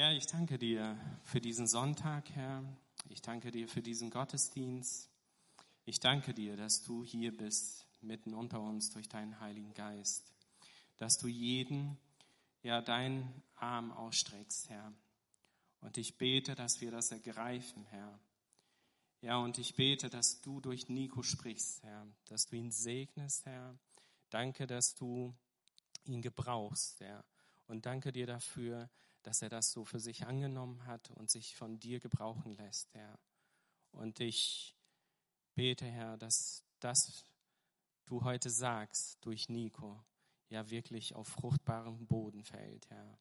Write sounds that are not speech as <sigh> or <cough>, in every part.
Herr, ich danke dir für diesen Sonntag, Herr. Ich danke dir für diesen Gottesdienst. Ich danke dir, dass du hier bist, mitten unter uns durch deinen Heiligen Geist. Dass du jeden, ja, deinen Arm ausstreckst, Herr. Und ich bete, dass wir das ergreifen, Herr. Ja, und ich bete, dass du durch Nico sprichst, Herr. Dass du ihn segnest, Herr. Danke, dass du ihn gebrauchst, Herr. Und danke dir dafür, dass er das so für sich angenommen hat und sich von dir gebrauchen lässt, Herr. Und ich bete, Herr, dass das du heute sagst durch Nico, ja wirklich auf fruchtbarem Boden fällt, Herr.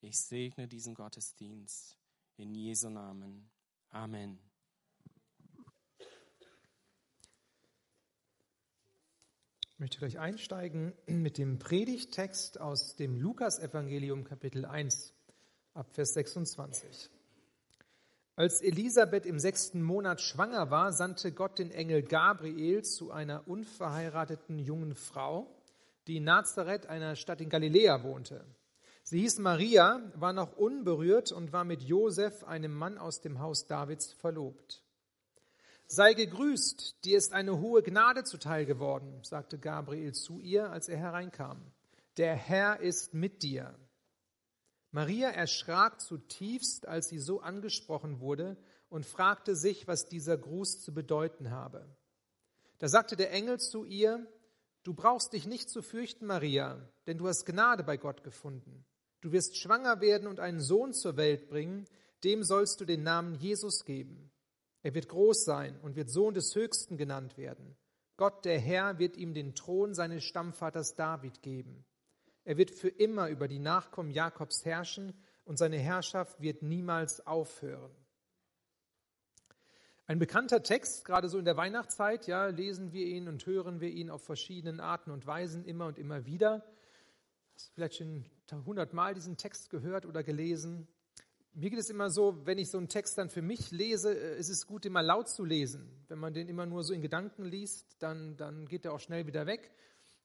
Ich segne diesen Gottesdienst in Jesu Namen. Amen. Ich möchte gleich einsteigen mit dem Predigttext aus dem Lukasevangelium Kapitel 1 ab Vers 26. Als Elisabeth im sechsten Monat schwanger war, sandte Gott den Engel Gabriel zu einer unverheirateten jungen Frau, die in Nazareth, einer Stadt in Galiläa, wohnte. Sie hieß Maria, war noch unberührt und war mit Josef, einem Mann aus dem Haus Davids, verlobt. Sei gegrüßt, dir ist eine hohe Gnade zuteil geworden, sagte Gabriel zu ihr, als er hereinkam. Der Herr ist mit dir. Maria erschrak zutiefst, als sie so angesprochen wurde und fragte sich, was dieser Gruß zu bedeuten habe. Da sagte der Engel zu ihr, Du brauchst dich nicht zu fürchten, Maria, denn du hast Gnade bei Gott gefunden. Du wirst schwanger werden und einen Sohn zur Welt bringen, dem sollst du den Namen Jesus geben. Er wird groß sein und wird Sohn des Höchsten genannt werden. Gott, der Herr, wird ihm den Thron seines Stammvaters David geben. Er wird für immer über die Nachkommen Jakobs herrschen und seine Herrschaft wird niemals aufhören. Ein bekannter Text, gerade so in der Weihnachtszeit, ja, lesen wir ihn und hören wir ihn auf verschiedenen Arten und Weisen immer und immer wieder. Hast vielleicht schon hundertmal diesen Text gehört oder gelesen? Mir geht es immer so, wenn ich so einen Text dann für mich lese, äh, ist es gut, mal laut zu lesen. Wenn man den immer nur so in Gedanken liest, dann, dann geht er auch schnell wieder weg.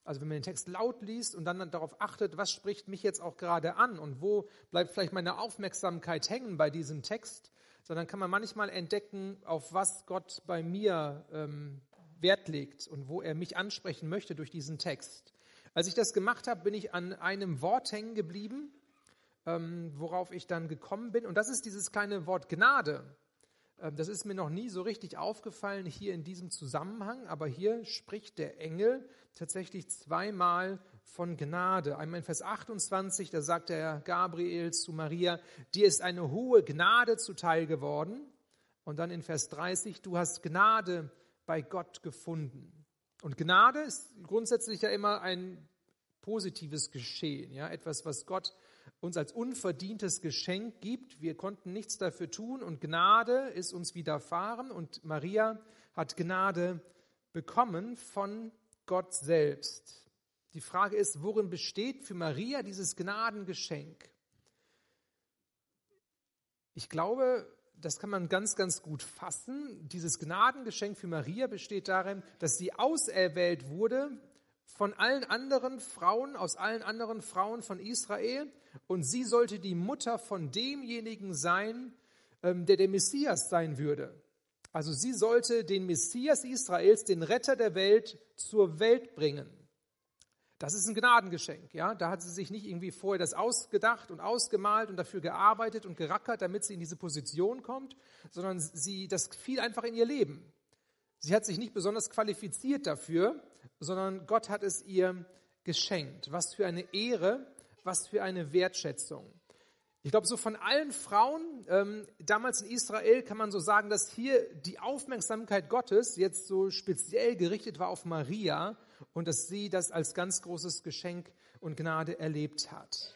Also wenn man den Text laut liest und dann darauf achtet, was spricht mich jetzt auch gerade an und wo bleibt vielleicht meine Aufmerksamkeit hängen bei diesem Text, sondern kann man manchmal entdecken, auf was Gott bei mir ähm, Wert legt und wo er mich ansprechen möchte durch diesen Text. Als ich das gemacht habe, bin ich an einem Wort hängen geblieben, ähm, worauf ich dann gekommen bin. Und das ist dieses kleine Wort Gnade. Ähm, das ist mir noch nie so richtig aufgefallen hier in diesem Zusammenhang, aber hier spricht der Engel tatsächlich zweimal von Gnade. Einmal in Vers 28, da sagt der Gabriel zu Maria, dir ist eine hohe Gnade zuteil geworden. Und dann in Vers 30, du hast Gnade bei Gott gefunden. Und Gnade ist grundsätzlich ja immer ein positives Geschehen, ja, etwas, was Gott uns als unverdientes Geschenk gibt. Wir konnten nichts dafür tun und Gnade ist uns widerfahren und Maria hat Gnade bekommen von Gott selbst. Die Frage ist, worin besteht für Maria dieses Gnadengeschenk? Ich glaube, das kann man ganz, ganz gut fassen. Dieses Gnadengeschenk für Maria besteht darin, dass sie auserwählt wurde von allen anderen Frauen, aus allen anderen Frauen von Israel. Und sie sollte die Mutter von demjenigen sein, ähm, der der Messias sein würde. Also sie sollte den Messias Israels, den Retter der Welt, zur Welt bringen. Das ist ein Gnadengeschenk. Ja? Da hat sie sich nicht irgendwie vorher das ausgedacht und ausgemalt und dafür gearbeitet und gerackert, damit sie in diese Position kommt, sondern sie, das fiel einfach in ihr Leben. Sie hat sich nicht besonders qualifiziert dafür, sondern Gott hat es ihr geschenkt. Was für eine Ehre, was für eine Wertschätzung. Ich glaube, so von allen Frauen ähm, damals in Israel kann man so sagen, dass hier die Aufmerksamkeit Gottes jetzt so speziell gerichtet war auf Maria und dass sie das als ganz großes Geschenk und Gnade erlebt hat.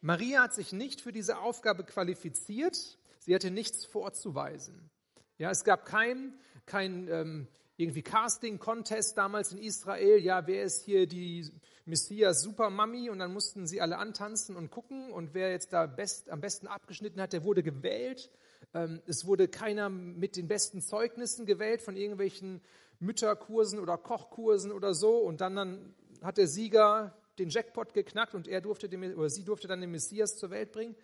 Maria hat sich nicht für diese Aufgabe qualifiziert, sie hatte nichts vorzuweisen. Ja, es gab kein, kein ähm, irgendwie Casting-Contest damals in Israel. Ja, wer ist hier die Messias Supermami? Und dann mussten sie alle antanzen und gucken. Und wer jetzt da best, am besten abgeschnitten hat, der wurde gewählt. Ähm, es wurde keiner mit den besten Zeugnissen gewählt von irgendwelchen Mütterkursen oder Kochkursen oder so. Und dann, dann hat der Sieger den Jackpot geknackt und er durfte den, oder sie durfte dann den Messias zur Welt bringen.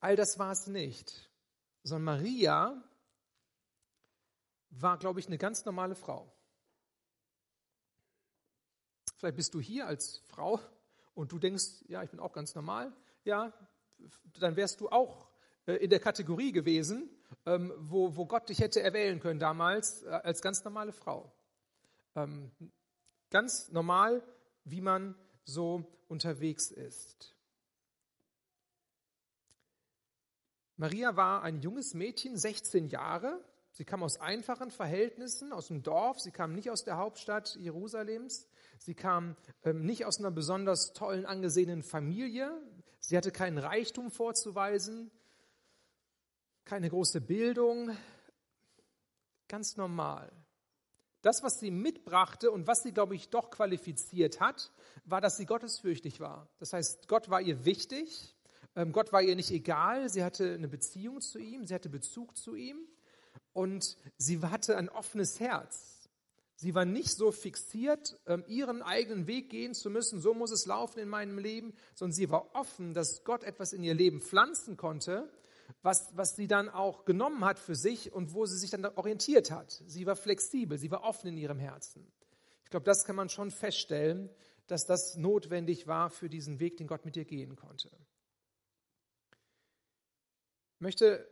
All das war es nicht, sondern Maria war, glaube ich, eine ganz normale Frau. Vielleicht bist du hier als Frau und du denkst, ja, ich bin auch ganz normal. Ja, dann wärst du auch äh, in der Kategorie gewesen, ähm, wo, wo Gott dich hätte erwählen können damals äh, als ganz normale Frau. Ähm, ganz normal, wie man so unterwegs ist. Maria war ein junges Mädchen, 16 Jahre. Sie kam aus einfachen Verhältnissen, aus dem Dorf. Sie kam nicht aus der Hauptstadt Jerusalems. Sie kam ähm, nicht aus einer besonders tollen, angesehenen Familie. Sie hatte keinen Reichtum vorzuweisen, keine große Bildung. Ganz normal. Das, was sie mitbrachte und was sie, glaube ich, doch qualifiziert hat, war, dass sie gottesfürchtig war. Das heißt, Gott war ihr wichtig. Ähm, Gott war ihr nicht egal. Sie hatte eine Beziehung zu ihm. Sie hatte Bezug zu ihm. Und sie hatte ein offenes Herz. Sie war nicht so fixiert, ähm, ihren eigenen Weg gehen zu müssen, so muss es laufen in meinem Leben, sondern sie war offen, dass Gott etwas in ihr Leben pflanzen konnte, was, was sie dann auch genommen hat für sich und wo sie sich dann orientiert hat. Sie war flexibel, sie war offen in ihrem Herzen. Ich glaube, das kann man schon feststellen, dass das notwendig war für diesen Weg, den Gott mit ihr gehen konnte. Ich möchte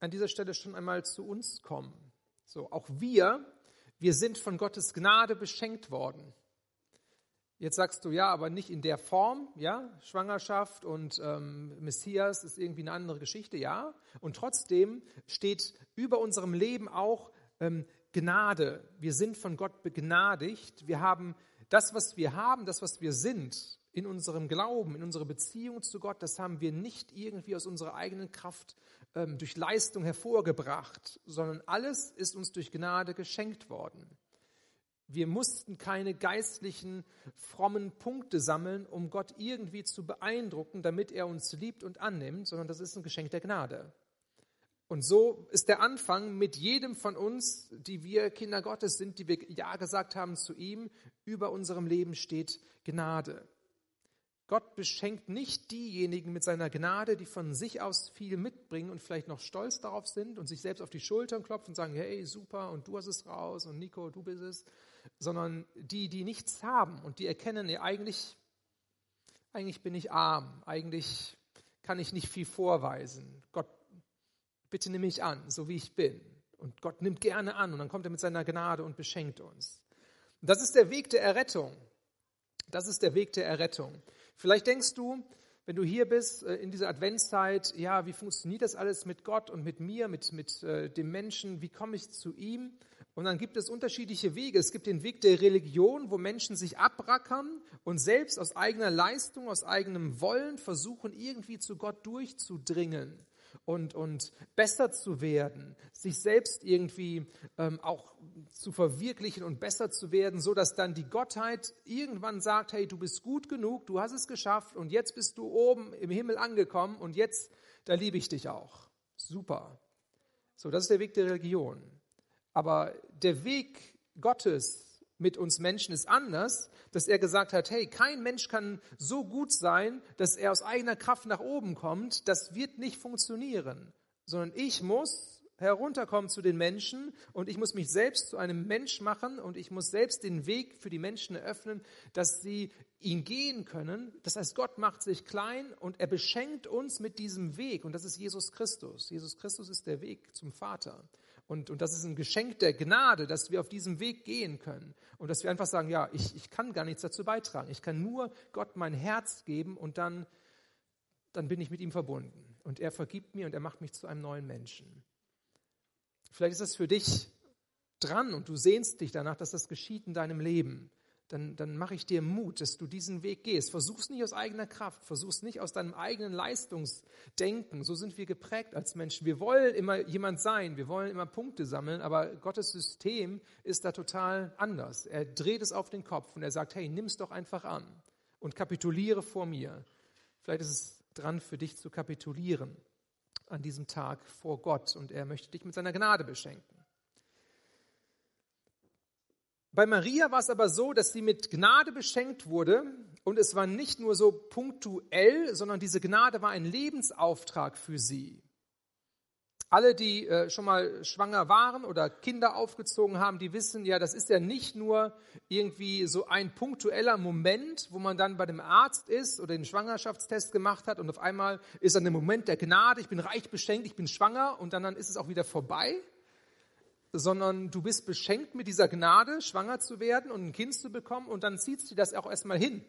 an dieser Stelle schon einmal zu uns kommen. So, auch wir wir sind von Gottes Gnade beschenkt worden. Jetzt sagst du ja, aber nicht in der Form, ja, Schwangerschaft und ähm, Messias ist irgendwie eine andere Geschichte, ja. Und trotzdem steht über unserem Leben auch ähm, Gnade. Wir sind von Gott begnadigt. Wir haben das, was wir haben, das, was wir sind, in unserem Glauben, in unserer Beziehung zu Gott, das haben wir nicht irgendwie aus unserer eigenen Kraft ähm, durch Leistung hervorgebracht, sondern alles ist uns durch Gnade geschenkt worden. Wir mussten keine geistlichen, frommen Punkte sammeln, um Gott irgendwie zu beeindrucken, damit er uns liebt und annimmt, sondern das ist ein Geschenk der Gnade. Und so ist der Anfang mit jedem von uns, die wir Kinder Gottes sind, die wir Ja gesagt haben zu ihm, über unserem Leben steht Gnade. Gott beschenkt nicht diejenigen mit seiner Gnade, die von sich aus viel mitbringen und vielleicht noch stolz darauf sind und sich selbst auf die Schultern klopfen und sagen, hey, super, und du hast es raus und Nico, du bist es, sondern die, die nichts haben und die erkennen, ja, eigentlich, eigentlich bin ich arm, eigentlich kann ich nicht viel vorweisen. Gott, bitte nimm mich an, so wie ich bin. Und Gott nimmt gerne an und dann kommt er mit seiner Gnade und beschenkt uns. Und das ist der Weg der Errettung. Das ist der Weg der Errettung. Vielleicht denkst du, wenn du hier bist äh, in dieser Adventszeit, ja, wie funktioniert das alles mit Gott und mit mir, mit, mit äh, dem Menschen, wie komme ich zu ihm? Und dann gibt es unterschiedliche Wege. Es gibt den Weg der Religion, wo Menschen sich abrackern und selbst aus eigener Leistung, aus eigenem Wollen versuchen, irgendwie zu Gott durchzudringen und, und besser zu werden, sich selbst irgendwie ähm, auch zu verwirklichen und besser zu werden, so dass dann die Gottheit irgendwann sagt, hey, du bist gut genug, du hast es geschafft und jetzt bist du oben im Himmel angekommen und jetzt, da liebe ich dich auch. Super. So, das ist der Weg der Religion. Aber der Weg Gottes mit uns Menschen ist anders, dass er gesagt hat, hey, kein Mensch kann so gut sein, dass er aus eigener Kraft nach oben kommt. Das wird nicht funktionieren, sondern ich muss herunterkommen zu den Menschen und ich muss mich selbst zu einem Mensch machen und ich muss selbst den Weg für die Menschen eröffnen, dass sie ihn gehen können. Das heißt, Gott macht sich klein und er beschenkt uns mit diesem Weg und das ist Jesus Christus. Jesus Christus ist der Weg zum Vater. Und, und das ist ein Geschenk der Gnade, dass wir auf diesem Weg gehen können. Und dass wir einfach sagen, ja, ich, ich kann gar nichts dazu beitragen. Ich kann nur Gott mein Herz geben und dann, dann bin ich mit ihm verbunden. Und er vergibt mir und er macht mich zu einem neuen Menschen. Vielleicht ist das für dich dran und du sehnst dich danach, dass das geschieht in deinem Leben dann, dann mache ich dir Mut, dass du diesen Weg gehst. Versuch's nicht aus eigener Kraft, versuch's nicht aus deinem eigenen Leistungsdenken. So sind wir geprägt als Menschen. Wir wollen immer jemand sein, wir wollen immer Punkte sammeln, aber Gottes System ist da total anders. Er dreht es auf den Kopf und er sagt, hey, nimm's doch einfach an und kapituliere vor mir. Vielleicht ist es dran für dich zu kapitulieren an diesem Tag vor Gott und er möchte dich mit seiner Gnade beschenken. Bei Maria war es aber so, dass sie mit Gnade beschenkt wurde und es war nicht nur so punktuell, sondern diese Gnade war ein Lebensauftrag für sie. Alle, die äh, schon mal schwanger waren oder Kinder aufgezogen haben, die wissen ja, das ist ja nicht nur irgendwie so ein punktueller Moment, wo man dann bei dem Arzt ist oder den Schwangerschaftstest gemacht hat und auf einmal ist dann der Moment der Gnade, ich bin reich beschenkt, ich bin schwanger und dann, dann ist es auch wieder vorbei, sondern du bist beschenkt mit dieser Gnade, schwanger zu werden und ein Kind zu bekommen und dann zieht sie das auch erstmal hin.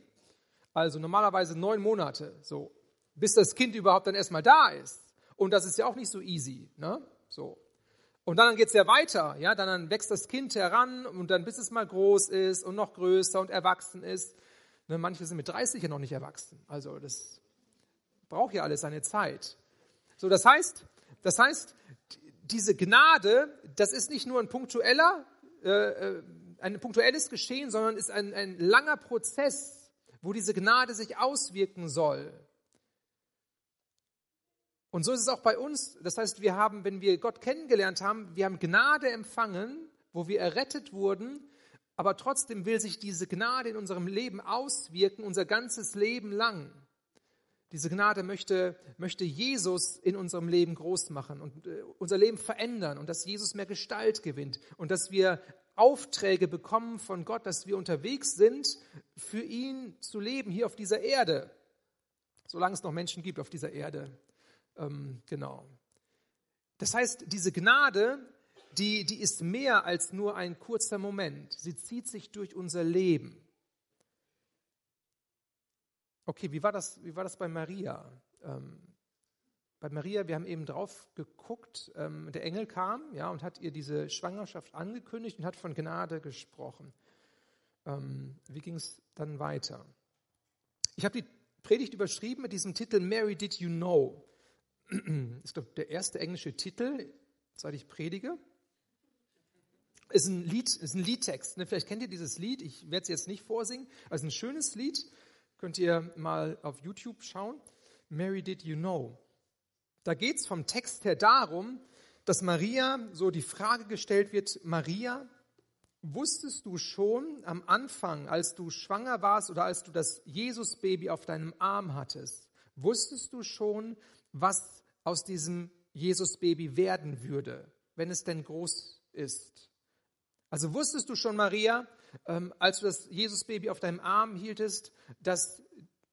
Also normalerweise neun Monate, so, bis das Kind überhaupt dann erstmal da ist. Und das ist ja auch nicht so easy. Ne? So. Und dann geht es ja weiter. Ja? Dann, dann wächst das Kind heran und dann bis es mal groß ist und noch größer und erwachsen ist. Ne? Manche sind mit 30 ja noch nicht erwachsen. Also das braucht ja alles seine Zeit. So, das heißt, das heißt, diese Gnade, das ist nicht nur ein punktueller, äh, äh ein punktuelles Geschehen, sondern ist ein, ein langer Prozess, wo diese Gnade sich auswirken soll. Und so ist es auch bei uns. Das heißt, wir haben, wenn wir Gott kennengelernt haben, wir haben Gnade empfangen, wo wir errettet wurden, aber trotzdem will sich diese Gnade in unserem Leben auswirken, unser ganzes Leben lang. Diese Gnade möchte, möchte Jesus in unserem Leben groß machen und äh, unser Leben verändern und dass Jesus mehr Gestalt gewinnt und dass wir Aufträge bekommen von Gott, dass wir unterwegs sind, für ihn zu leben hier auf dieser Erde, solange es noch Menschen gibt auf dieser Erde. Ähm, genau. Das heißt, diese Gnade, die, die ist mehr als nur ein kurzer Moment. Sie zieht sich durch unser Leben. Okay, wie war das, wie war das bei Maria? Ähm, bei Maria, wir haben eben drauf geguckt, ähm, der Engel kam ja, und hat ihr diese Schwangerschaft angekündigt und hat von Gnade gesprochen. Ähm, wie ging es dann weiter? Ich habe die Predigt überschrieben mit diesem Titel Mary Did You Know? <clears throat> ist glaube der erste englische Titel, seit ich predige. Ist ein Lied, ist ein Liedtext. Ne? Vielleicht kennt ihr dieses Lied. Ich werde es jetzt nicht vorsingen. Also ein schönes Lied. Könnt ihr mal auf YouTube schauen. Mary Did You Know? Da geht es vom Text her darum, dass Maria so die Frage gestellt wird, Maria, wusstest du schon am Anfang, als du schwanger warst oder als du das Jesus-Baby auf deinem Arm hattest, wusstest du schon, was aus diesem Jesus-Baby werden würde, wenn es denn groß ist. Also wusstest du schon, Maria, ähm, als du das Jesus-Baby auf deinem Arm hieltest, dass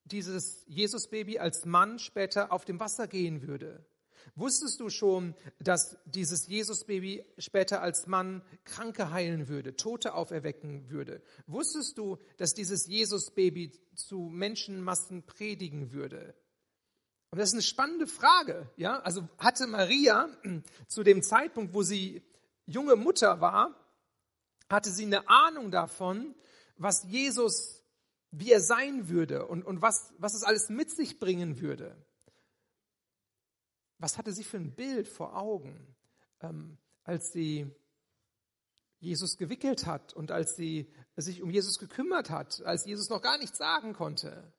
dieses Jesus-Baby als Mann später auf dem Wasser gehen würde? Wusstest du schon, dass dieses Jesus-Baby später als Mann Kranke heilen würde, Tote auferwecken würde? Wusstest du, dass dieses Jesus-Baby zu Menschenmassen predigen würde? Und das ist eine spannende Frage. Ja? Also hatte Maria zu dem Zeitpunkt, wo sie junge Mutter war, hatte sie eine Ahnung davon, was Jesus, wie er sein würde und, und was, was es alles mit sich bringen würde. Was hatte sie für ein Bild vor Augen, ähm, als sie Jesus gewickelt hat und als sie sich um Jesus gekümmert hat, als Jesus noch gar nichts sagen konnte?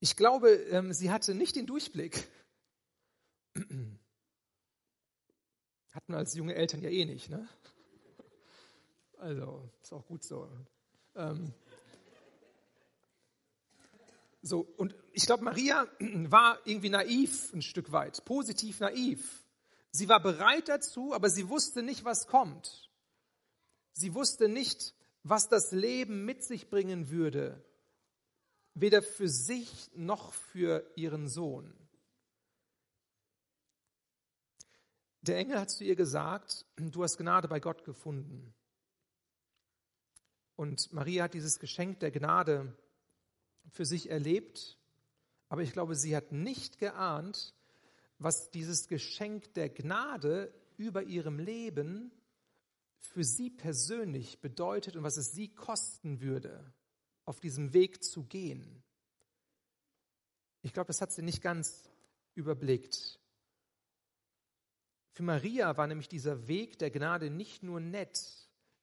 Ich glaube, ähm, sie hatte nicht den Durchblick. Hatten als junge Eltern ja eh nicht, ne? Also, ist auch gut so. Ähm, so, und ich glaube, Maria <clears throat> war irgendwie naiv ein Stück weit, positiv naiv. Sie war bereit dazu, aber sie wusste nicht, was kommt. Sie wusste nicht, was das Leben mit sich bringen würde, weder für sich noch für ihren Sohn. Der Engel hat zu ihr gesagt, du hast Gnade bei Gott gefunden. Und Maria hat dieses Geschenk der Gnade für sich erlebt, aber ich glaube, sie hat nicht geahnt, was dieses Geschenk der Gnade über ihrem Leben für sie persönlich bedeutet und was es sie kosten würde auf diesem Weg zu gehen. Ich glaube, das hat sie nicht ganz überblickt. Für Maria war nämlich dieser Weg der Gnade nicht nur nett,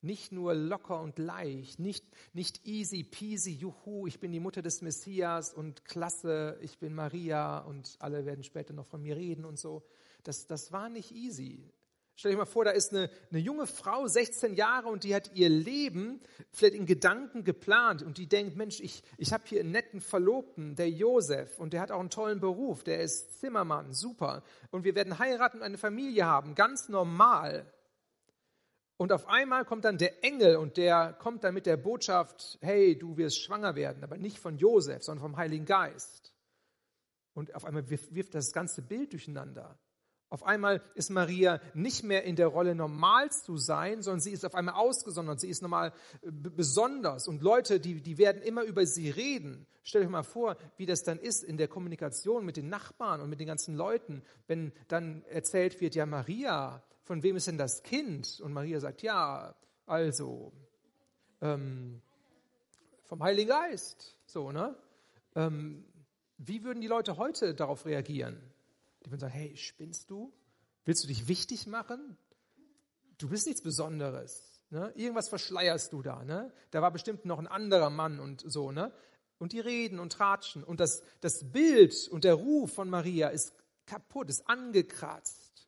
nicht nur locker und leicht, nicht, nicht easy peasy, juhu, ich bin die Mutter des Messias und klasse, ich bin Maria und alle werden später noch von mir reden und so. Das, das war nicht easy. Stell dir mal vor, da ist eine, eine junge Frau, 16 Jahre, und die hat ihr Leben vielleicht in Gedanken geplant und die denkt, Mensch, ich, ich habe hier einen netten Verlobten, der Josef, und der hat auch einen tollen Beruf, der ist Zimmermann, super. Und wir werden heiraten und eine Familie haben, ganz normal. Und auf einmal kommt dann der Engel und der kommt dann mit der Botschaft, hey, du wirst schwanger werden, aber nicht von Josef, sondern vom Heiligen Geist. Und auf einmal wirft das ganze Bild durcheinander. Auf einmal ist Maria nicht mehr in der Rolle normal zu sein, sondern sie ist auf einmal ausgesondert, sie ist normal äh, besonders. Und Leute, die, die werden immer über sie reden. Stellt euch mal vor, wie das dann ist in der Kommunikation mit den Nachbarn und mit den ganzen Leuten, wenn dann erzählt wird, ja Maria, von wem ist denn das Kind? Und Maria sagt, ja, also ähm, vom Heiligen Geist. So, ne? Ähm, wie würden die Leute heute darauf reagieren? Die würden sagen, hey, spinnst du? Willst du dich wichtig machen? Du bist nichts Besonderes. Ne? Irgendwas verschleierst du da. Ne? Da war bestimmt noch ein anderer Mann und so. Ne? Und die reden und tratschen. Und das, das Bild und der Ruf von Maria ist kaputt, ist angekratzt.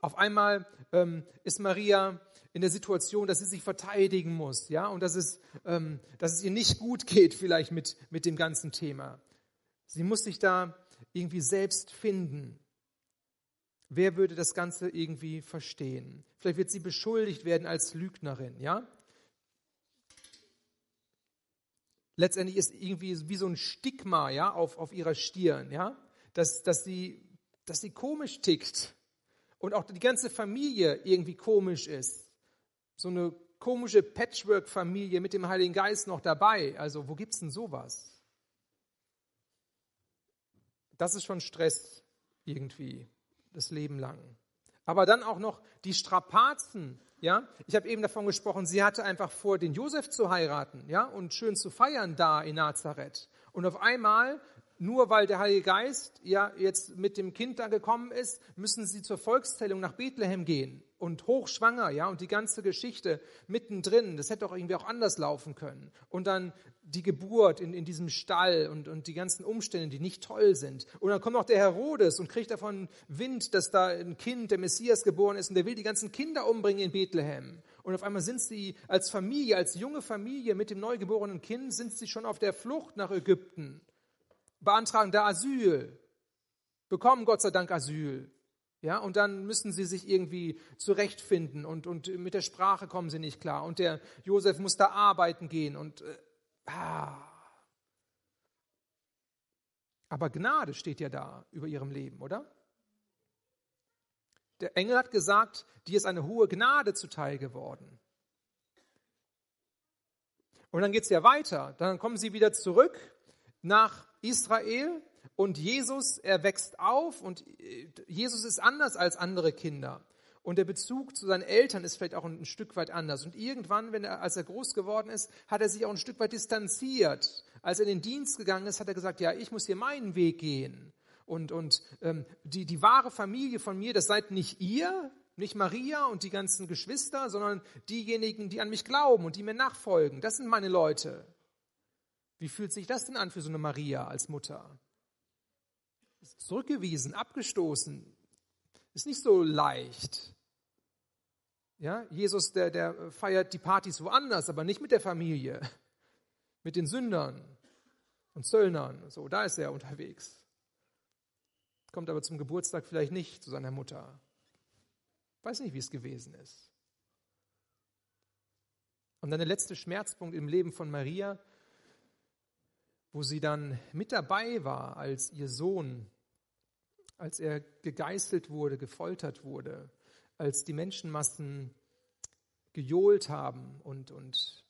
Auf einmal ähm, ist Maria in der Situation, dass sie sich verteidigen muss, ja, und dass es, ähm, dass es ihr nicht gut geht, vielleicht mit, mit dem ganzen Thema. Sie muss sich da irgendwie selbst finden. Wer würde das Ganze irgendwie verstehen? Vielleicht wird sie beschuldigt werden als Lügnerin, ja? Letztendlich ist irgendwie wie so ein Stigma, ja, auf, auf ihrer Stirn, ja? Dass, dass, sie, dass sie komisch tickt und auch die ganze Familie irgendwie komisch ist. So eine komische Patchwork-Familie mit dem Heiligen Geist noch dabei. Also, wo gibt es denn sowas? Das ist schon Stress irgendwie, das Leben lang. Aber dann auch noch die Strapazen. Ja, ich habe eben davon gesprochen, sie hatte einfach vor, den Josef zu heiraten, ja, und schön zu feiern da in Nazareth. Und auf einmal nur weil der Heilige Geist ja jetzt mit dem Kind da gekommen ist, müssen sie zur Volkszählung nach Bethlehem gehen und hochschwanger, ja, und die ganze Geschichte mittendrin. Das hätte doch irgendwie auch anders laufen können. Und dann die Geburt in, in diesem Stall und, und die ganzen Umstände, die nicht toll sind. Und dann kommt auch der Herodes und kriegt davon Wind, dass da ein Kind, der Messias geboren ist und der will die ganzen Kinder umbringen in Bethlehem. Und auf einmal sind sie als Familie, als junge Familie mit dem neugeborenen Kind, sind sie schon auf der Flucht nach Ägypten beantragen da Asyl, bekommen Gott sei Dank Asyl. Ja, und dann müssen sie sich irgendwie zurechtfinden und, und mit der Sprache kommen sie nicht klar. Und der Josef muss da arbeiten gehen und äh, ah. Aber Gnade steht ja da über ihrem Leben, oder? Der Engel hat gesagt, dir ist eine hohe Gnade zuteil geworden. Und dann geht es ja weiter. Dann kommen sie wieder zurück nach Israel und Jesus, er wächst auf und äh, Jesus ist anders als andere Kinder. Und der Bezug zu seinen Eltern ist vielleicht auch ein, Stück weit anders. Und irgendwann, wenn er, als er groß geworden ist, hat er sich auch ein Stück weit distanziert. Als er in den Dienst gegangen ist, hat er gesagt, ja, ich muss hier meinen Weg gehen. Und, und ähm, die, die wahre Familie von mir, das seid nicht ihr, nicht Maria und die ganzen Geschwister, sondern diejenigen, die an mich glauben und die mir nachfolgen. Das sind meine Leute. Wie fühlt sich das denn an für so eine Maria als Mutter? Zurückgewiesen, abgestoßen, ist nicht so leicht. Ja, Jesus, der, der feiert die Partys woanders, aber nicht mit der Familie, <laughs> mit den Sündern und Zöllnern. So, da ist er unterwegs. Kommt aber zum Geburtstag vielleicht nicht zu seiner Mutter. Weiß nicht, wie es gewesen ist. Und dann der letzte Schmerzpunkt im Leben von Maria wo sie dann mit dabei war, als ihr Sohn, als er gegeißelt wurde, gefoltert wurde, als die Menschenmassen gejohlt haben und, und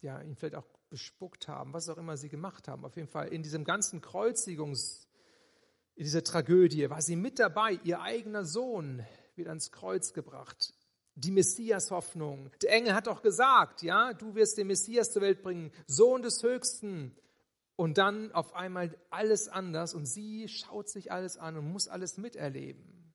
ja, ihn vielleicht auch bespuckt haben, was auch immer sie gemacht haben. Auf jeden Fall in diesem ganzen Kreuzigungs, in dieser Tragödie war sie mit dabei. Ihr eigener Sohn wird ans Kreuz gebracht. Die Messias-Hoffnung. Der Engel hat doch gesagt, ja, du wirst den Messias zur Welt bringen, Sohn des Höchsten. Und dann auf einmal alles anders und sie schaut sich alles an und muss alles miterleben.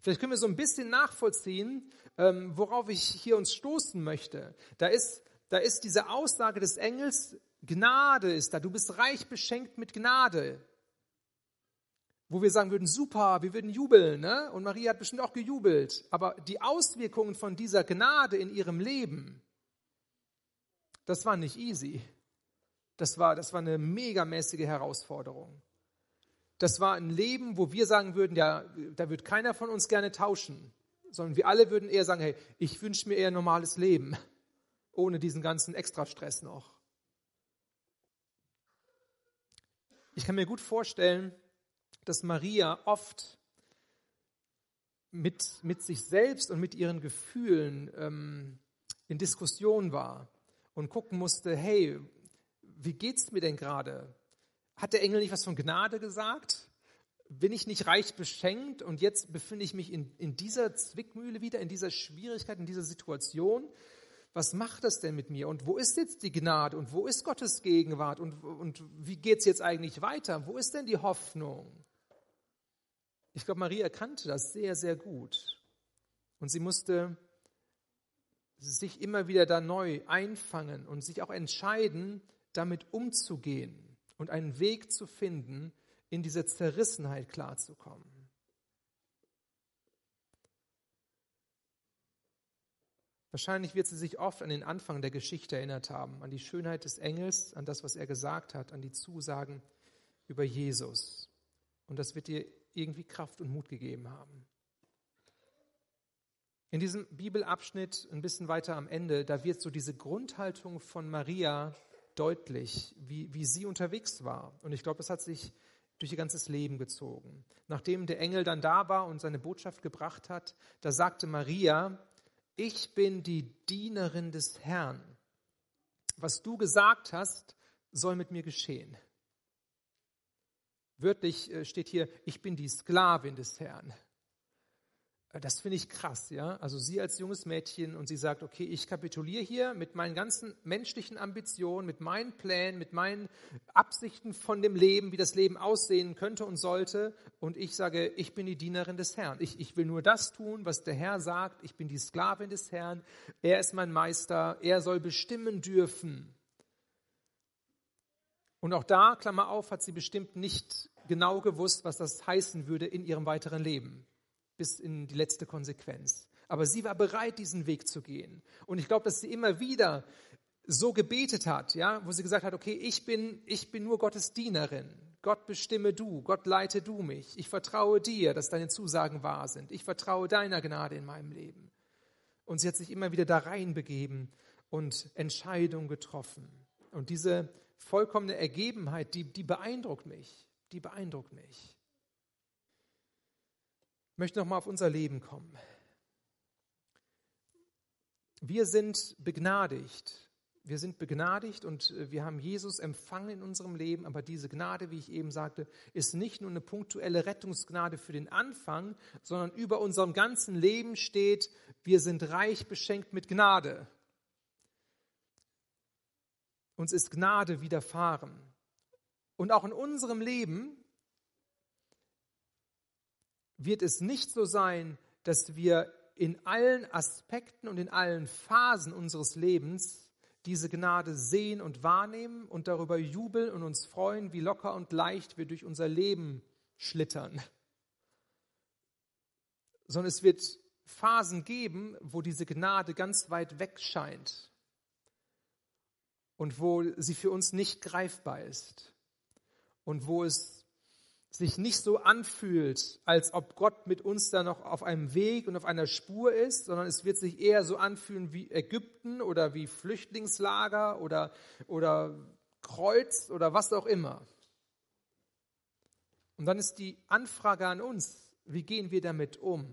Vielleicht können wir so ein bisschen nachvollziehen, ähm, worauf ich hier uns stoßen möchte. Da ist, da ist diese Aussage des Engels, Gnade ist da, du bist reich beschenkt mit Gnade. wo wir sagen würden, super, wir würden jubeln. Ne? Und Maria hat bestimmt auch gejubelt. Aber die Auswirkungen von dieser Gnade in ihrem Leben, das war nicht easy. Das war, das war eine megamäßige Herausforderung. Das war ein Leben, wo wir sagen würden, ja, da wird keiner von uns gerne tauschen, sondern wir alle würden eher sagen, hey, ich wünsche mir eher ein normales Leben, <laughs> ohne diesen ganzen Extrastress noch. Ich kann mir gut vorstellen, dass Maria oft mit, mit sich selbst und mit ihren Gefühlen ähm, in Diskussion war und gucken musste, hey, wie geht's mir denn gerade? Hat der Engel nicht was von Gnade gesagt? Bin ich nicht reich beschenkt und jetzt befinde ich mich in, in dieser Zwickmühle wieder, in dieser Schwierigkeit, in dieser Situation? Was macht das denn mit mir? Und wo ist jetzt die Gnade? Und wo ist Gottes Gegenwart? Und, und wie es jetzt eigentlich weiter? Wo ist denn die Hoffnung? Ich glaube, Maria erkannte das sehr, sehr gut. Und sie musste sich immer wieder da neu einfangen und sich auch entscheiden, damit umzugehen und einen Weg zu finden, in dieser Zerrissenheit klarzukommen. Wahrscheinlich wird sie sich oft an den Anfang der Geschichte erinnert haben, an die Schönheit des Engels, an das, was er gesagt hat, an die Zusagen über Jesus. Und das wird ihr irgendwie Kraft und Mut gegeben haben. In diesem Bibelabschnitt, ein bisschen weiter am Ende, da wird so diese Grundhaltung von Maria deutlich, wie, wie sie unterwegs war. Und ich glaube, das hat sich durch ihr ganzes Leben gezogen. Nachdem der Engel dann da war und seine Botschaft gebracht hat, da sagte Maria, ich bin die Dienerin des Herrn. Was du gesagt hast, soll mit mir geschehen. Wörtlich äh, steht hier, ich bin die Sklavin des Herrn. Das finde ich krass, ja. Also sie als junges Mädchen und sie sagt, okay, ich kapituliere hier mit meinen ganzen menschlichen Ambitionen, mit meinen Plänen, mit meinen Absichten von dem Leben, wie das Leben aussehen könnte und sollte. Und ich sage, ich bin die Dienerin des Herrn. Ich, ich will nur das tun, was der Herr sagt. Ich bin die Sklavin des Herrn. Er ist mein Meister. Er soll bestimmen dürfen. Und auch da, Klammer auf, hat sie bestimmt nicht genau gewusst, was das heißen würde in ihrem weiteren Leben bis in die letzte Konsequenz. Aber sie war bereit, diesen Weg zu gehen. Und ich glaube, dass sie immer wieder so gebetet hat, ja, wo sie gesagt hat, okay, ich bin, ich bin nur Gottes Dienerin. Gott bestimme du, Gott leite du mich. Ich vertraue dir, dass deine Zusagen wahr sind. Ich vertraue deiner Gnade in meinem Leben. Und sie hat sich immer wieder da reinbegeben und Entscheidungen getroffen. Und diese vollkommene Ergebenheit, die, die beeindruckt mich. Die beeindruckt mich. Ich möchte nochmal auf unser Leben kommen. Wir sind begnadigt. Wir sind begnadigt und äh, wir haben Jesus empfangen in unserem Leben, aber diese Gnade, wie ich eben sagte, ist nicht nur eine punktuelle Rettungsgnade für den Anfang, sondern über unserem ganzen Leben steht, wir sind reich beschenkt mit Gnade. Uns ist Gnade widerfahren. Und auch in unserem Leben wird es nicht so sein, dass wir in allen Aspekten und in allen Phasen unseres Lebens diese Gnade sehen und wahrnehmen und darüber jubeln und uns freuen, wie locker und leicht wir durch unser Leben schlittern. Sondern es wird Phasen geben, wo diese Gnade ganz weit weg scheint und wo sie für uns nicht greifbar ist und wo es sich nicht so anfühlt, als ob Gott mit uns da noch auf einem Weg und auf einer Spur ist, sondern es wird sich eher so anfühlen wie Ägypten oder wie Flüchtlingslager oder, oder Kreuz oder was auch immer. Und dann ist die Anfrage an uns, wie gehen wir damit um?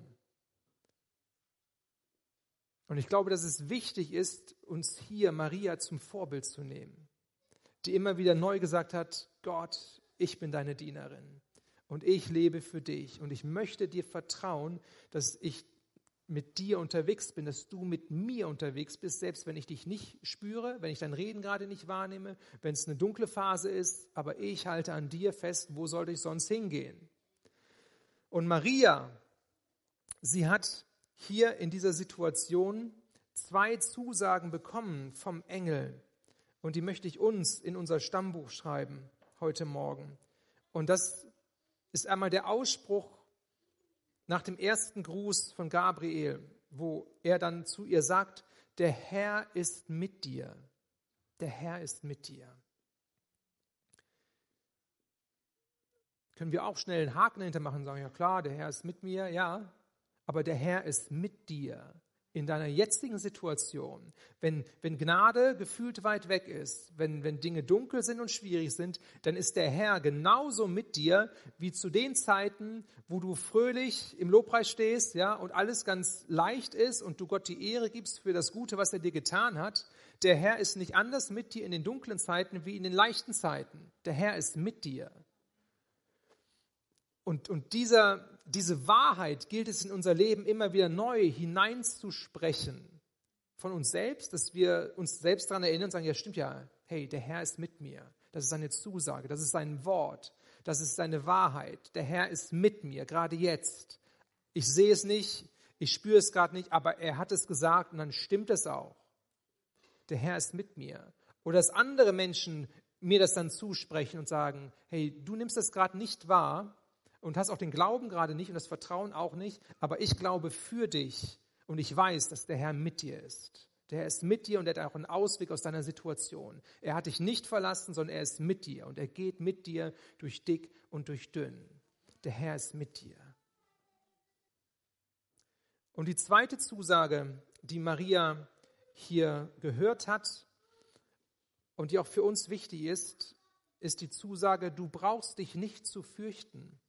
Und ich glaube, dass es wichtig ist, uns hier Maria zum Vorbild zu nehmen, die immer wieder neu gesagt hat, Gott, ich bin deine Dienerin und ich lebe für dich und ich möchte dir vertrauen, dass ich mit dir unterwegs bin, dass du mit mir unterwegs bist, selbst wenn ich dich nicht spüre, wenn ich dein Reden gerade nicht wahrnehme, wenn es eine dunkle Phase ist, aber ich halte an dir fest, wo sollte ich sonst hingehen? Und Maria, sie hat hier in dieser Situation zwei Zusagen bekommen vom Engel und die möchte ich uns in unser Stammbuch schreiben heute Morgen. Und das ist einmal der Ausspruch nach dem ersten Gruß von Gabriel, wo er dann zu ihr sagt, der Herr ist mit dir. Der Herr ist mit dir. Können wir auch schnell einen Haken hintermachen und sagen, ja klar, der Herr ist mit mir, ja, aber der Herr ist mit dir in deiner jetzigen Situation, wenn, wenn Gnade gefühlt weit weg ist, wenn, wenn Dinge dunkel sind und schwierig sind, dann ist der Herr genauso mit dir wie zu den Zeiten, wo du fröhlich im Lobpreis stehst, ja, und alles ganz leicht ist und du Gott die Ehre gibst für das Gute, was er dir getan hat. Der Herr ist nicht anders mit dir in den dunklen Zeiten wie in den leichten Zeiten. Der Herr ist mit dir. Und, und dieser, diese Wahrheit gilt es in unser Leben immer wieder neu hineinzusprechen von uns selbst, dass wir uns selbst daran erinnern und sagen, ja stimmt ja, hey, der Herr ist mit mir. Das ist seine Zusage, das ist sein Wort, das ist seine Wahrheit. Der Herr ist mit mir, gerade jetzt. Ich sehe es nicht, ich spüre es gerade nicht, aber er hat es gesagt und dann stimmt es auch. Der Herr ist mit mir. Oder dass andere Menschen mir das dann zusprechen und sagen, hey, du nimmst das gerade nicht wahr, und hast auch den Glauben gerade nicht und das Vertrauen auch nicht, aber ich glaube für dich und ich weiß, dass der Herr mit dir ist. Der Herr ist mit dir und er hat auch einen Ausweg aus deiner Situation. Er hat dich nicht verlassen, sondern er ist mit dir und er geht mit dir durch dick und durch dünn. Der Herr ist mit dir. Und die zweite Zusage, die Maria hier gehört hat und die auch für uns wichtig ist, ist die Zusage, du brauchst dich nicht zu fürchten.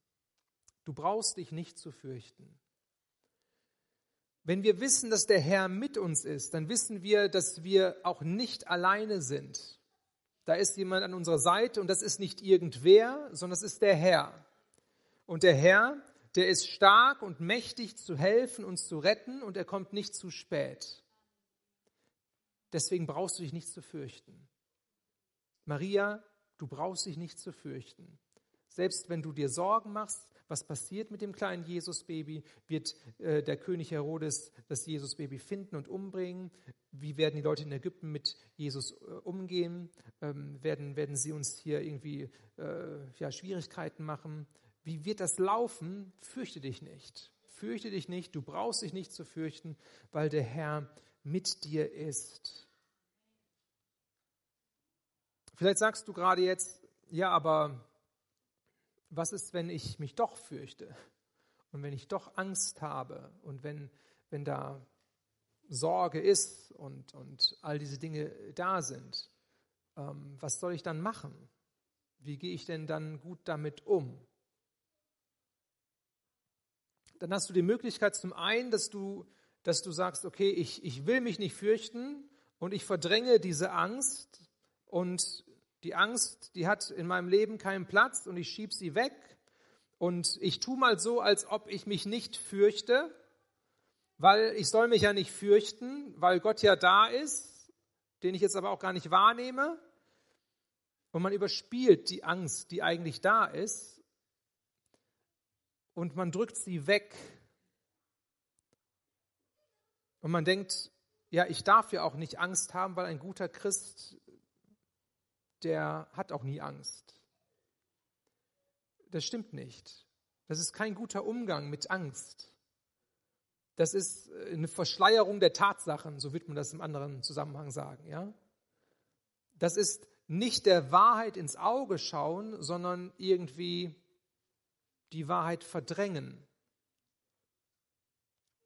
Du brauchst dich nicht zu fürchten. Wenn wir wissen, dass der Herr mit uns ist, dann wissen wir, dass wir auch nicht alleine sind. Da ist jemand an unserer Seite und das ist nicht irgendwer, sondern das ist der Herr. Und der Herr, der ist stark und mächtig zu helfen, uns zu retten und er kommt nicht zu spät. Deswegen brauchst du dich nicht zu fürchten. Maria, du brauchst dich nicht zu fürchten. Selbst wenn du dir Sorgen machst, was passiert mit dem kleinen Jesusbaby? Wird äh, der König Herodes das Jesusbaby finden und umbringen? Wie werden die Leute in Ägypten mit Jesus äh, umgehen? Ähm, werden, werden sie uns hier irgendwie äh, ja, Schwierigkeiten machen? Wie wird das laufen? Fürchte dich nicht. Fürchte dich nicht. Du brauchst dich nicht zu fürchten, weil der Herr mit dir ist. Vielleicht sagst du gerade jetzt, ja, aber was ist, wenn ich mich doch fürchte und wenn ich doch Angst habe und wenn, wenn da Sorge ist und, und all diese Dinge da sind, ähm, was soll ich dann machen? Wie gehe ich denn dann gut damit um? Dann hast du die Möglichkeit zum einen, dass du, dass du sagst, okay, ich, ich will mich nicht fürchten und ich verdränge diese Angst und die Angst, die hat in meinem Leben keinen Platz und ich schiebe sie weg und ich tue mal so, als ob ich mich nicht fürchte, weil ich soll mich ja nicht fürchten, weil Gott ja da ist, den ich jetzt aber auch gar nicht wahrnehme. Und man überspielt die Angst, die eigentlich da ist, und man drückt sie weg. Und man denkt, ja, ich darf ja auch nicht Angst haben, weil ein guter Christ der hat auch nie Angst. Das stimmt nicht. Das ist kein guter Umgang mit Angst. Das ist äh, eine Verschleierung der Tatsachen, so wird man das im anderen Zusammenhang sagen, ja? Das ist nicht der Wahrheit ins Auge schauen, sondern irgendwie die Wahrheit verdrängen.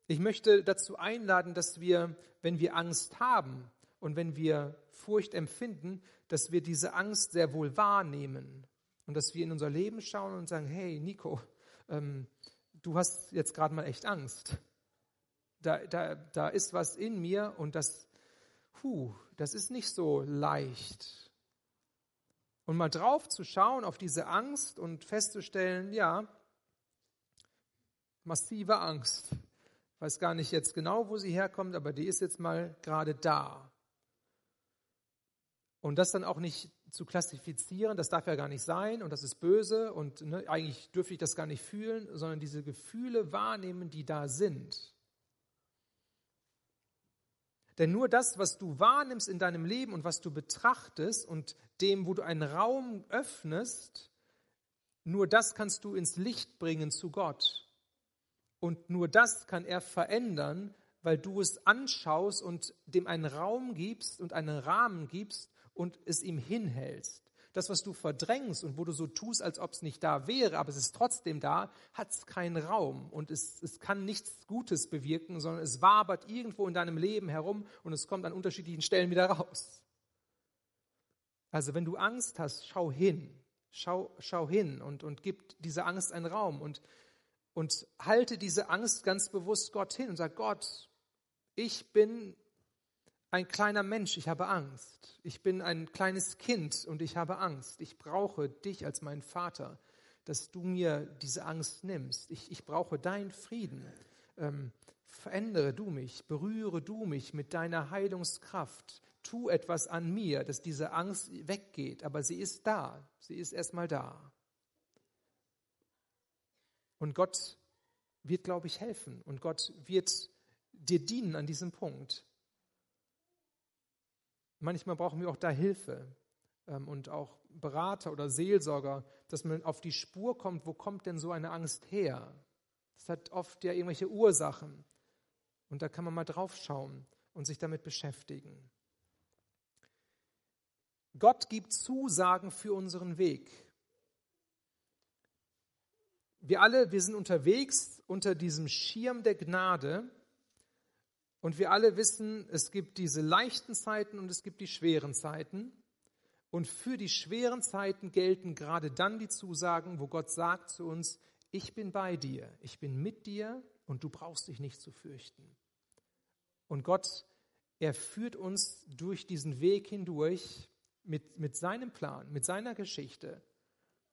Ich möchte dazu einladen, dass wir, wenn wir Angst haben und wenn wir Furcht empfinden, dass wir diese Angst sehr wohl wahrnehmen und dass wir in unser Leben schauen und sagen, hey Nico, ähm, du hast jetzt gerade mal echt Angst. Da, da, da ist was in mir und das, puh, das ist nicht so leicht. Und mal drauf zu schauen auf diese Angst und festzustellen, ja, massive Angst. Ich weiß gar nicht jetzt genau, wo sie herkommt, aber die ist jetzt mal gerade da. Und das dann auch nicht zu klassifizieren, das darf ja gar nicht sein und das ist böse und ne, eigentlich dürfte ich das gar nicht fühlen, sondern diese Gefühle wahrnehmen, die da sind. Denn nur das, was du wahrnimmst in deinem Leben und was du betrachtest und dem, wo du einen Raum öffnest, nur das kannst du ins Licht bringen zu Gott. Und nur das kann er verändern, weil du es anschaust und dem einen Raum gibst und einen Rahmen gibst und es ihm hinhältst. Das, was du verdrängst und wo du so tust, als ob es nicht da wäre, aber es ist trotzdem da, hat es keinen Raum und es, es kann nichts Gutes bewirken, sondern es wabert irgendwo in deinem Leben herum und es kommt an unterschiedlichen Stellen wieder raus. Also wenn du Angst hast, schau hin, schau, schau hin und, und gib dieser Angst einen Raum und, und halte diese Angst ganz bewusst Gott hin und sag, Gott, ich bin ein kleiner Mensch, ich habe Angst. Ich bin ein kleines Kind und ich habe Angst. Ich brauche dich als meinen Vater, dass du mir diese Angst nimmst. Ich, ich brauche deinen Frieden. Ähm, verändere du mich, berühre du mich mit deiner Heilungskraft. Tu etwas an mir, dass diese Angst weggeht. Aber sie ist da. Sie ist erstmal da. Und Gott wird, glaube ich, helfen. Und Gott wird dir dienen an diesem Punkt. Manchmal brauchen wir auch da Hilfe ähm, und auch Berater oder Seelsorger, dass man auf die Spur kommt, wo kommt denn so eine Angst her? Das hat oft ja irgendwelche Ursachen. Und da kann man mal drauf schauen und sich damit beschäftigen. Gott gibt Zusagen für unseren Weg. Wir alle, wir sind unterwegs unter diesem Schirm der Gnade und wir alle wissen, es gibt diese leichten Zeiten und es gibt die schweren Zeiten. Und für die schweren Zeiten gelten gerade dann die Zusagen, wo Gott sagt zu uns, ich bin bei dir, ich bin mit dir und du brauchst dich nicht zu fürchten. Und Gott, er führt uns durch diesen Weg hindurch mit, mit seinem Plan, mit seiner Geschichte.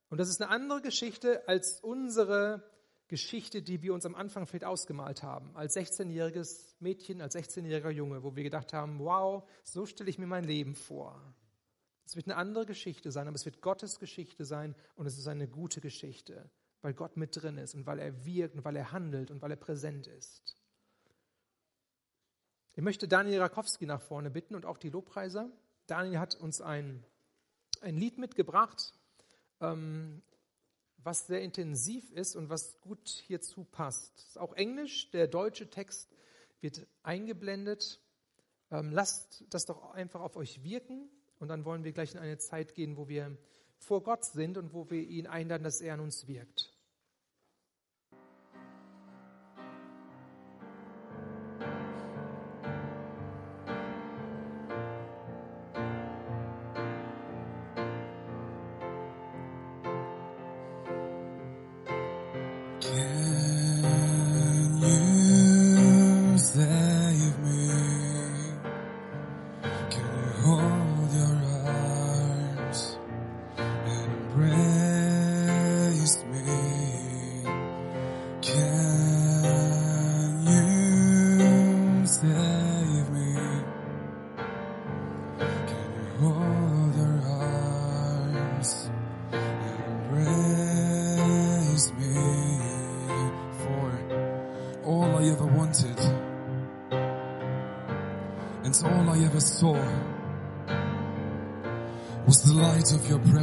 Und das ist eine andere Geschichte als unsere Geschichte, die wir uns am Anfang vielleicht ausgemalt haben, als 16-jähriges Mädchen, als 16-jähriger Junge, wo wir gedacht haben, wow, so stelle ich mir mein Leben vor. Es wird eine andere Geschichte sein, aber es wird Gottes Geschichte sein und es ist eine gute Geschichte, weil Gott mit drin ist und weil er wirkt und weil er handelt und weil er präsent ist. Ich möchte Daniel Rakowski nach vorne bitten und auch die Lobpreiser. Daniel hat uns ein, ein Lied mitgebracht. Ähm, was sehr intensiv ist und was gut hierzu passt. Ist auch Englisch, der deutsche Text wird eingeblendet. Ähm, lasst das doch einfach auf euch wirken und dann wollen wir gleich in eine Zeit gehen, wo wir vor Gott sind und wo wir ihn einladen, dass er an uns wirkt.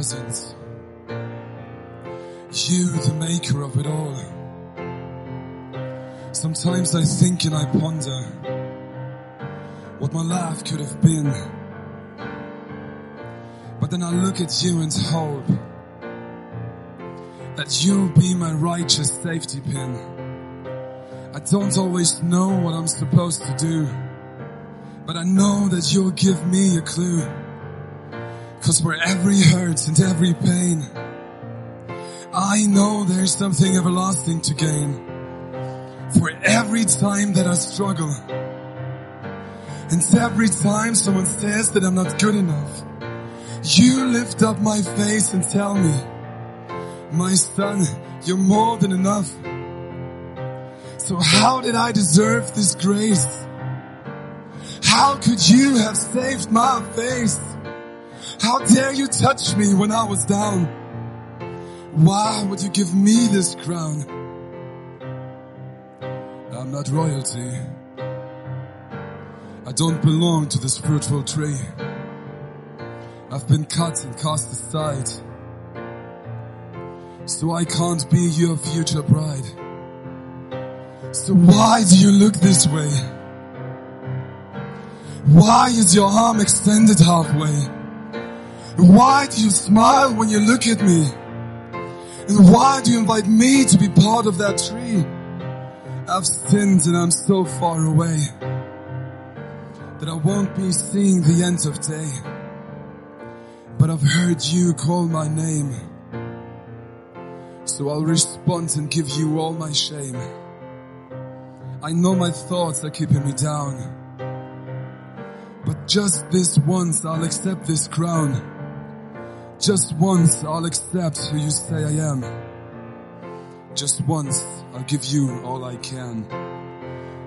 Presence. You, the maker of it all. Sometimes I think and I ponder what my life could have been. But then I look at you and hope that you'll be my righteous safety pin. I don't always know what I'm supposed to do, but I know that you'll give me a clue. Cause for every hurt and every pain, I know there's something everlasting to gain. For every time that I struggle, and every time someone says that I'm not good enough, you lift up my face and tell me, my son, you're more than enough. So how did I deserve this grace? How could you have saved my face? How dare you touch me when I was down? Why would you give me this crown? I'm not royalty. I don't belong to this fruitful tree. I've been cut and cast aside. So I can't be your future bride. So why do you look this way? Why is your arm extended halfway? Why do you smile when you look at me? And why do you invite me to be part of that tree? I've sinned and I'm so far away that I won't be seeing the end of day. But I've heard you call my name. So I'll respond and give you all my shame. I know my thoughts are keeping me down. But just this once I'll accept this crown. Just once I'll accept who you say I am. Just once I'll give you all I can.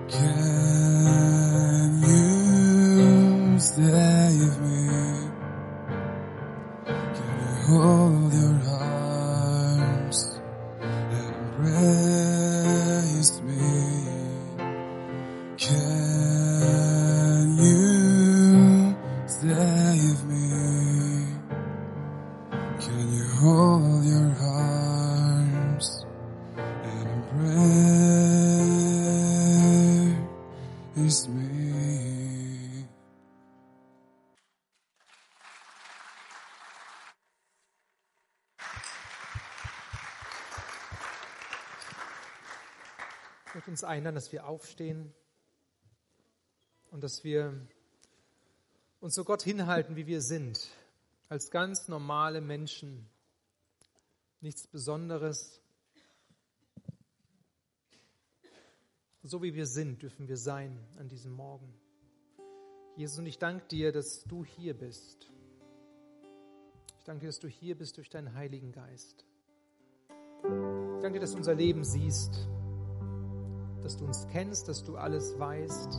Can you save me? Can you hold your möchte uns einladen, dass wir aufstehen und dass wir uns so Gott hinhalten, wie wir sind, als ganz normale Menschen. Nichts Besonderes. So wie wir sind, dürfen wir sein an diesem Morgen. Jesus, und ich danke dir, dass du hier bist. Ich danke dir, dass du hier bist durch deinen Heiligen Geist. Ich danke dir, dass du unser Leben siehst, dass du uns kennst, dass du alles weißt.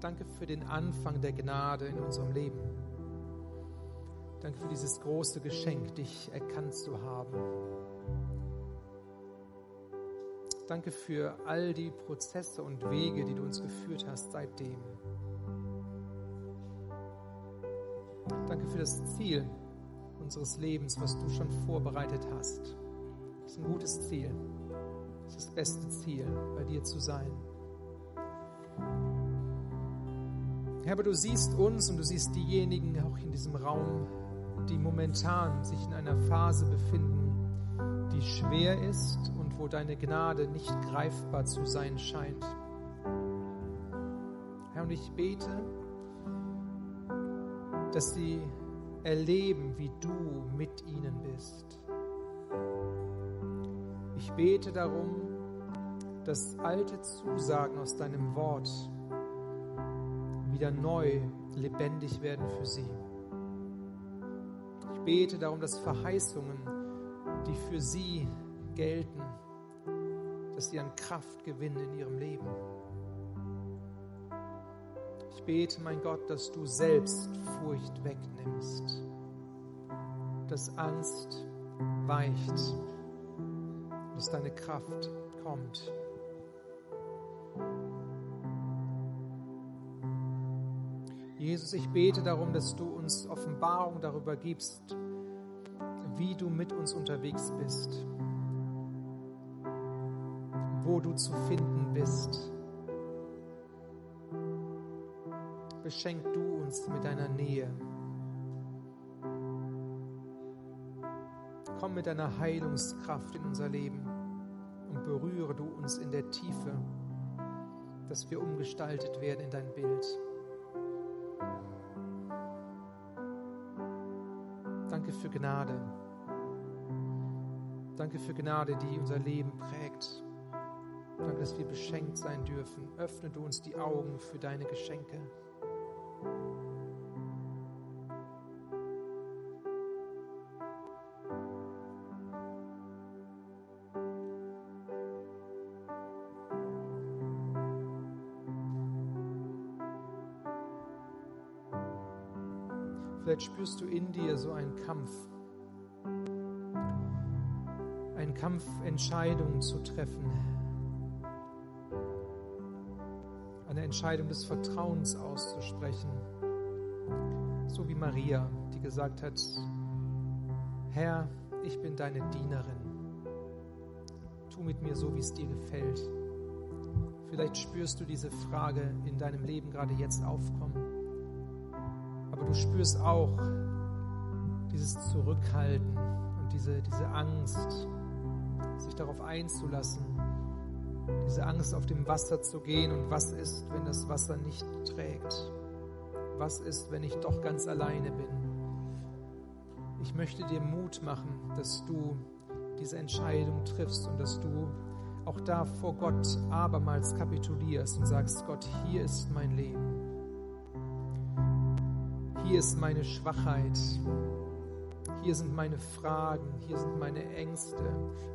Danke für den Anfang der Gnade in unserem Leben. Danke für dieses große Geschenk, dich erkannt zu haben. Danke für all die Prozesse und Wege, die du uns geführt hast seitdem. Danke für das Ziel unseres Lebens, was du schon vorbereitet hast. Das ist ein gutes Ziel. Das ist das beste Ziel, bei dir zu sein. Herr, aber du siehst uns und du siehst diejenigen auch in diesem Raum, die momentan sich in einer Phase befinden, die schwer ist und wo deine Gnade nicht greifbar zu sein scheint. Herr, und ich bete, dass sie erleben, wie du mit ihnen bist. Ich bete darum, dass alte Zusagen aus deinem Wort wieder neu lebendig werden für sie. Ich bete darum, dass Verheißungen, die für sie gelten, dass sie an Kraft gewinnen in ihrem Leben. Ich bete, mein Gott, dass du selbst Furcht wegnimmst, dass Angst weicht, dass deine Kraft kommt. Jesus, ich bete darum, dass du uns Offenbarung darüber gibst, wie du mit uns unterwegs bist, wo du zu finden bist. Beschenk du uns mit deiner Nähe. Komm mit deiner Heilungskraft in unser Leben berühre du uns in der Tiefe, dass wir umgestaltet werden in dein Bild. Danke für Gnade. Danke für Gnade, die unser Leben prägt. Danke, dass wir beschenkt sein dürfen. Öffne du uns die Augen für deine Geschenke. Vielleicht spürst du in dir so einen Kampf. Einen Kampf, Entscheidungen zu treffen. Eine Entscheidung des Vertrauens auszusprechen. So wie Maria, die gesagt hat, Herr, ich bin deine Dienerin. Tu mit mir so, wie es dir gefällt. Vielleicht spürst du diese Frage in deinem Leben gerade jetzt aufkommen. Du spürst auch dieses Zurückhalten und diese, diese Angst, sich darauf einzulassen, diese Angst auf dem Wasser zu gehen und was ist, wenn das Wasser nicht trägt? Was ist, wenn ich doch ganz alleine bin? Ich möchte dir Mut machen, dass du diese Entscheidung triffst und dass du auch da vor Gott abermals kapitulierst und sagst, Gott, hier ist mein Leben. Hier ist meine Schwachheit. Hier sind meine Fragen, hier sind meine Ängste,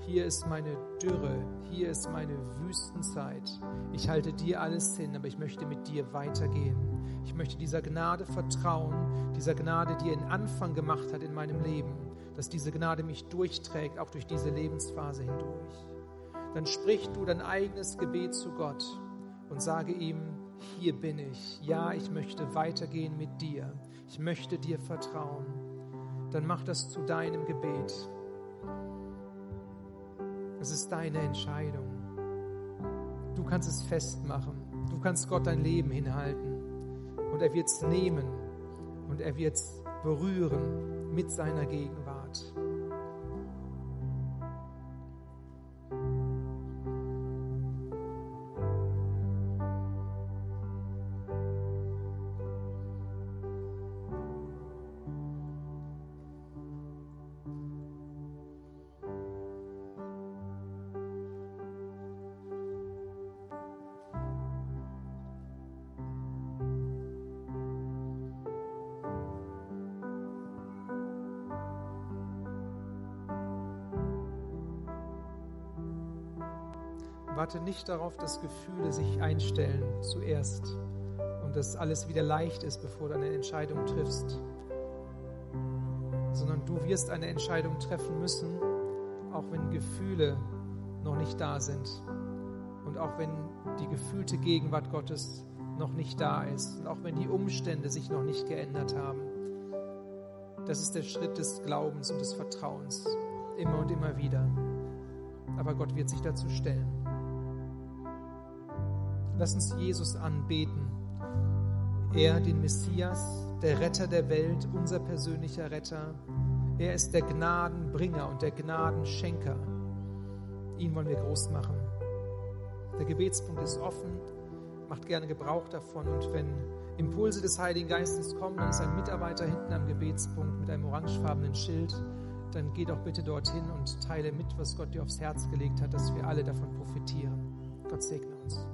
hier ist meine Dürre, hier ist meine Wüstenzeit. Ich halte dir alles hin, aber ich möchte mit dir weitergehen. Ich möchte dieser Gnade vertrauen, dieser Gnade, die einen Anfang gemacht hat in meinem Leben, dass diese Gnade mich durchträgt, auch durch diese Lebensphase hindurch. Dann sprich du dein eigenes Gebet zu Gott und sage ihm, hier bin ich. Ja, ich möchte weitergehen mit dir. Ich möchte dir vertrauen dann mach das zu deinem Gebet. Es ist deine Entscheidung. Du kannst es festmachen. Du kannst Gott dein Leben hinhalten. Und er wird es nehmen und er wird es berühren mit seiner Gegenwart. Warte nicht darauf, dass Gefühle sich einstellen zuerst und dass alles wieder leicht ist, bevor du eine Entscheidung triffst, sondern du wirst eine Entscheidung treffen müssen, auch wenn Gefühle noch nicht da sind und auch wenn die gefühlte Gegenwart Gottes noch nicht da ist und auch wenn die Umstände sich noch nicht geändert haben. Das ist der Schritt des Glaubens und des Vertrauens, immer und immer wieder. Aber Gott wird sich dazu stellen. Lass uns Jesus anbeten. Er, den Messias, der Retter der Welt, unser persönlicher Retter. Er ist der Gnadenbringer und der Gnadenschenker. Ihn wollen wir groß machen. Der Gebetspunkt ist offen. Macht gerne Gebrauch davon. Und wenn Impulse des Heiligen Geistes kommen, dann ist ein Mitarbeiter hinten am Gebetspunkt mit einem orangefarbenen Schild. Dann geh doch bitte dorthin und teile mit, was Gott dir aufs Herz gelegt hat, dass wir alle davon profitieren. Gott segne uns.